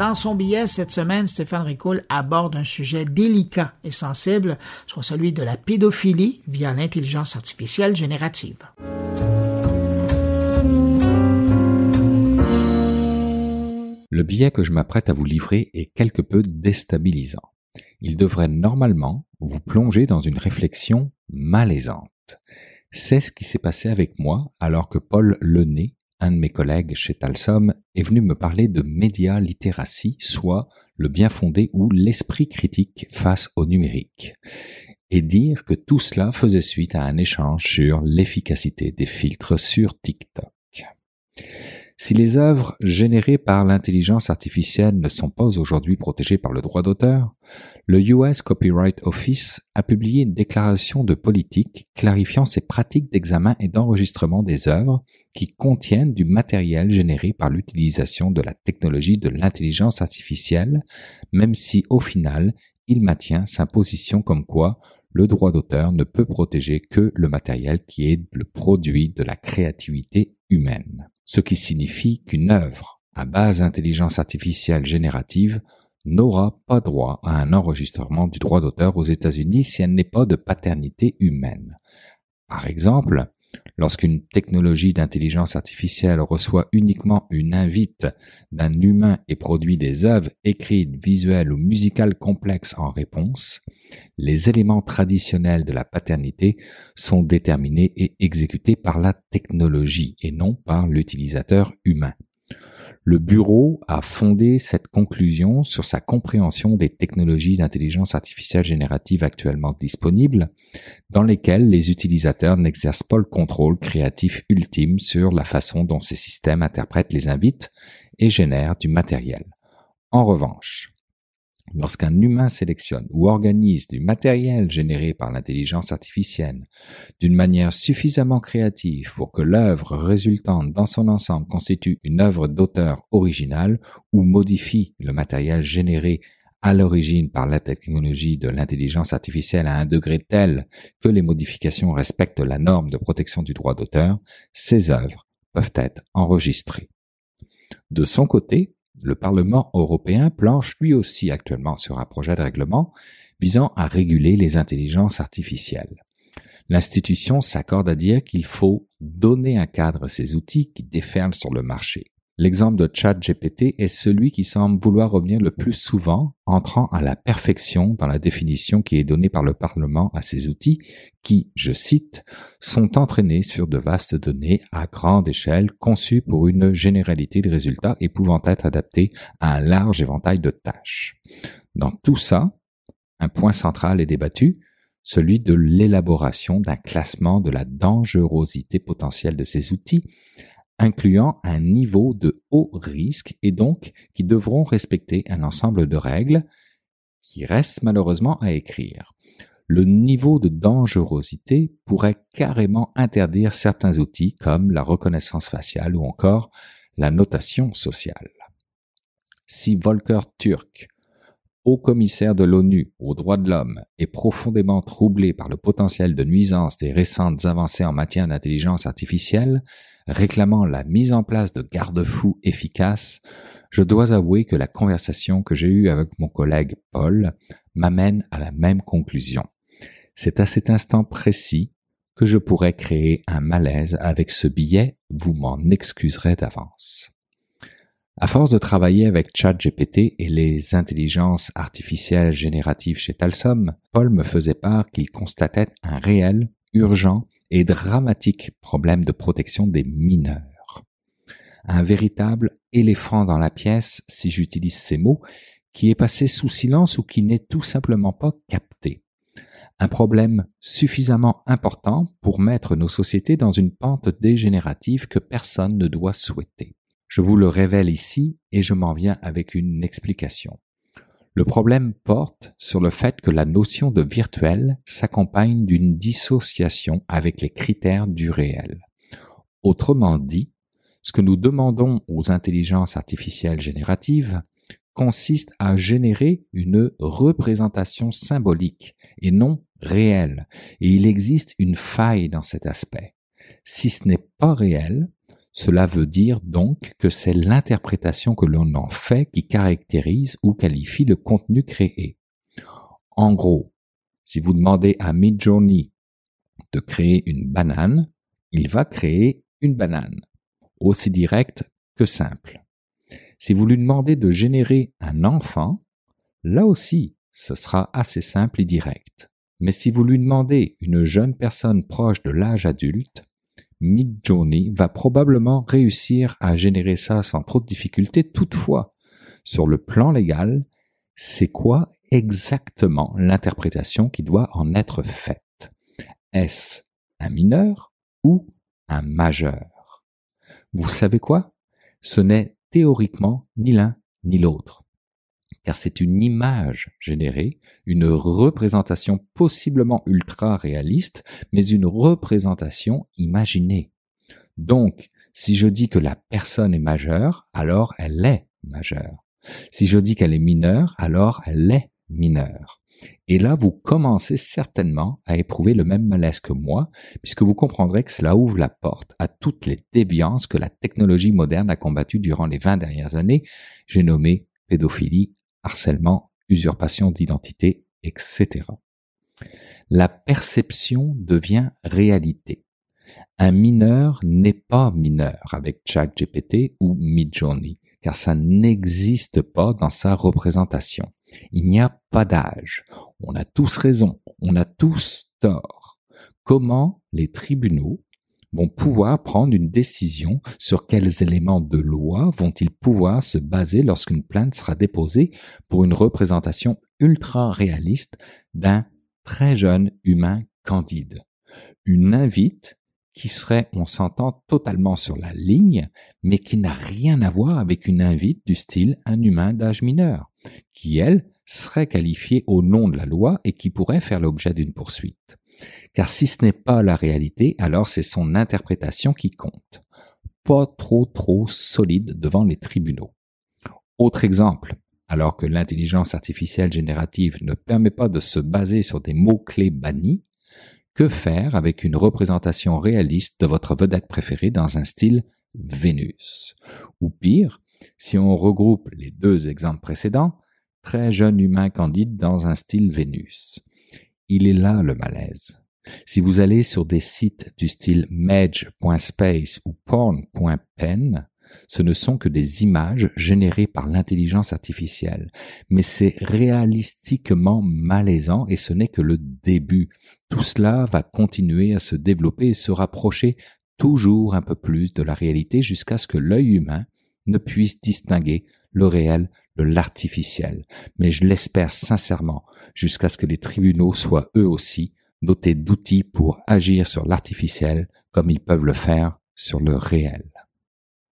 Dans son billet cette semaine, Stéphane Ricoul aborde un sujet délicat et sensible, soit celui de la pédophilie via l'intelligence artificielle générative. Le billet que je m'apprête à vous livrer est quelque peu déstabilisant. Il devrait normalement vous plonger dans une réflexion malaisante. C'est ce qui s'est passé avec moi alors que Paul Lenay, un de mes collègues chez Talsom, est venu me parler de média littératie, soit le bien fondé ou l'esprit critique face au numérique, et dire que tout cela faisait suite à un échange sur l'efficacité des filtres sur TikTok. Si les œuvres générées par l'intelligence artificielle ne sont pas aujourd'hui protégées par le droit d'auteur, le US Copyright Office a publié une déclaration de politique clarifiant ses pratiques d'examen et d'enregistrement des œuvres qui contiennent du matériel généré par l'utilisation de la technologie de l'intelligence artificielle, même si au final il maintient sa position comme quoi le droit d'auteur ne peut protéger que le matériel qui est le produit de la créativité humaine ce qui signifie qu'une œuvre à base d'intelligence artificielle générative n'aura pas droit à un enregistrement du droit d'auteur aux États-Unis si elle n'est pas de paternité humaine. Par exemple, Lorsqu'une technologie d'intelligence artificielle reçoit uniquement une invite d'un humain et produit des œuvres écrites, visuelles ou musicales complexes en réponse, les éléments traditionnels de la paternité sont déterminés et exécutés par la technologie et non par l'utilisateur humain. Le bureau a fondé cette conclusion sur sa compréhension des technologies d'intelligence artificielle générative actuellement disponibles, dans lesquelles les utilisateurs n'exercent pas le contrôle créatif ultime sur la façon dont ces systèmes interprètent les invites et génèrent du matériel. En revanche, Lorsqu'un humain sélectionne ou organise du matériel généré par l'intelligence artificielle d'une manière suffisamment créative pour que l'œuvre résultante dans son ensemble constitue une œuvre d'auteur originale ou modifie le matériel généré à l'origine par la technologie de l'intelligence artificielle à un degré tel que les modifications respectent la norme de protection du droit d'auteur, ces œuvres peuvent être enregistrées. De son côté, le Parlement européen planche lui aussi actuellement sur un projet de règlement visant à réguler les intelligences artificielles. L'institution s'accorde à dire qu'il faut donner un cadre à ces outils qui déferlent sur le marché. L'exemple de ChatGPT est celui qui semble vouloir revenir le plus souvent, entrant à la perfection dans la définition qui est donnée par le Parlement à ces outils qui, je cite, sont entraînés sur de vastes données à grande échelle conçues pour une généralité de résultats et pouvant être adaptés à un large éventail de tâches. Dans tout ça, un point central est débattu, celui de l'élaboration d'un classement de la dangerosité potentielle de ces outils incluant un niveau de haut risque et donc qui devront respecter un ensemble de règles qui restent malheureusement à écrire. Le niveau de dangerosité pourrait carrément interdire certains outils comme la reconnaissance faciale ou encore la notation sociale. Si Volker Turk, haut commissaire de l'ONU aux droits de l'homme, est profondément troublé par le potentiel de nuisance des récentes avancées en matière d'intelligence artificielle, réclamant la mise en place de garde-fous efficaces, je dois avouer que la conversation que j'ai eue avec mon collègue Paul m'amène à la même conclusion. C'est à cet instant précis que je pourrais créer un malaise avec ce billet, vous m'en excuserez d'avance. À force de travailler avec ChatGPT et les intelligences artificielles génératives chez Talsom, Paul me faisait part qu'il constatait un réel, urgent et dramatique problème de protection des mineurs. Un véritable éléphant dans la pièce, si j'utilise ces mots, qui est passé sous silence ou qui n'est tout simplement pas capté. Un problème suffisamment important pour mettre nos sociétés dans une pente dégénérative que personne ne doit souhaiter. Je vous le révèle ici et je m'en viens avec une explication. Le problème porte sur le fait que la notion de virtuel s'accompagne d'une dissociation avec les critères du réel. Autrement dit, ce que nous demandons aux intelligences artificielles génératives consiste à générer une représentation symbolique et non réelle, et il existe une faille dans cet aspect. Si ce n'est pas réel, Cela veut dire donc que c'est l'interprétation que l'on en fait qui caractérise ou qualifie le contenu créé. En gros, si vous demandez à Midjourney de créer une banane, il va créer une banane. Aussi direct que simple. Si vous lui demandez de générer un enfant, là aussi, ce sera assez simple et direct. Mais si vous lui demandez une jeune personne proche de l'âge adulte, Midjourney va probablement réussir à générer ça sans trop de difficultés. Toutefois, sur le plan légal, c'est quoi exactement l'interprétation qui doit en être faite? Est-ce un mineur ou un majeur? Vous savez quoi? Ce n'est théoriquement ni l'un ni l'autre c'est une image générée, une représentation possiblement ultra réaliste, mais une représentation imaginée. Donc, si je dis que la personne est majeure, alors elle est majeure. Si je dis qu'elle est mineure, alors elle est mineure. Et là, vous commencez certainement à éprouver le même malaise que moi, puisque vous comprendrez que cela ouvre la porte à toutes les déviances que la technologie moderne a combattues durant les 20 dernières années. J'ai nommé pédophilie, harcèlement, usurpation d'identité, etc. La perception devient réalité. Un mineur n'est pas mineur avec ChatGPT ou Midjourney, car ça n'existe pas dans sa représentation. Il n'y a pas d'âge. On a tous raison, on a tous tort. Comment les tribunaux vont pouvoir prendre une décision sur quels éléments de loi vont-ils pouvoir se baser lorsqu'une plainte sera déposée pour une représentation ultra réaliste d'un très jeune humain candide. Une invite qui serait, on s'entend, totalement sur la ligne, mais qui n'a rien à voir avec une invite du style un humain d'âge mineur, qui, elle, serait qualifiée au nom de la loi et qui pourrait faire l'objet d'une poursuite car si ce n'est pas la réalité, alors c'est son interprétation qui compte. Pas trop trop solide devant les tribunaux. Autre exemple, alors que l'intelligence artificielle générative ne permet pas de se baser sur des mots-clés bannis, que faire avec une représentation réaliste de votre vedette préférée dans un style Vénus? Ou pire, si on regroupe les deux exemples précédents, très jeune humain candide dans un style Vénus. Il est là le malaise. Si vous allez sur des sites du style medge.space ou porn.pen, ce ne sont que des images générées par l'intelligence artificielle. Mais c'est réalistiquement malaisant et ce n'est que le début. Tout cela va continuer à se développer et se rapprocher toujours un peu plus de la réalité jusqu'à ce que l'œil humain ne puisse distinguer le réel de l'artificiel. Mais je l'espère sincèrement jusqu'à ce que les tribunaux soient eux aussi dotés d'outils pour agir sur l'artificiel comme ils peuvent le faire sur le réel.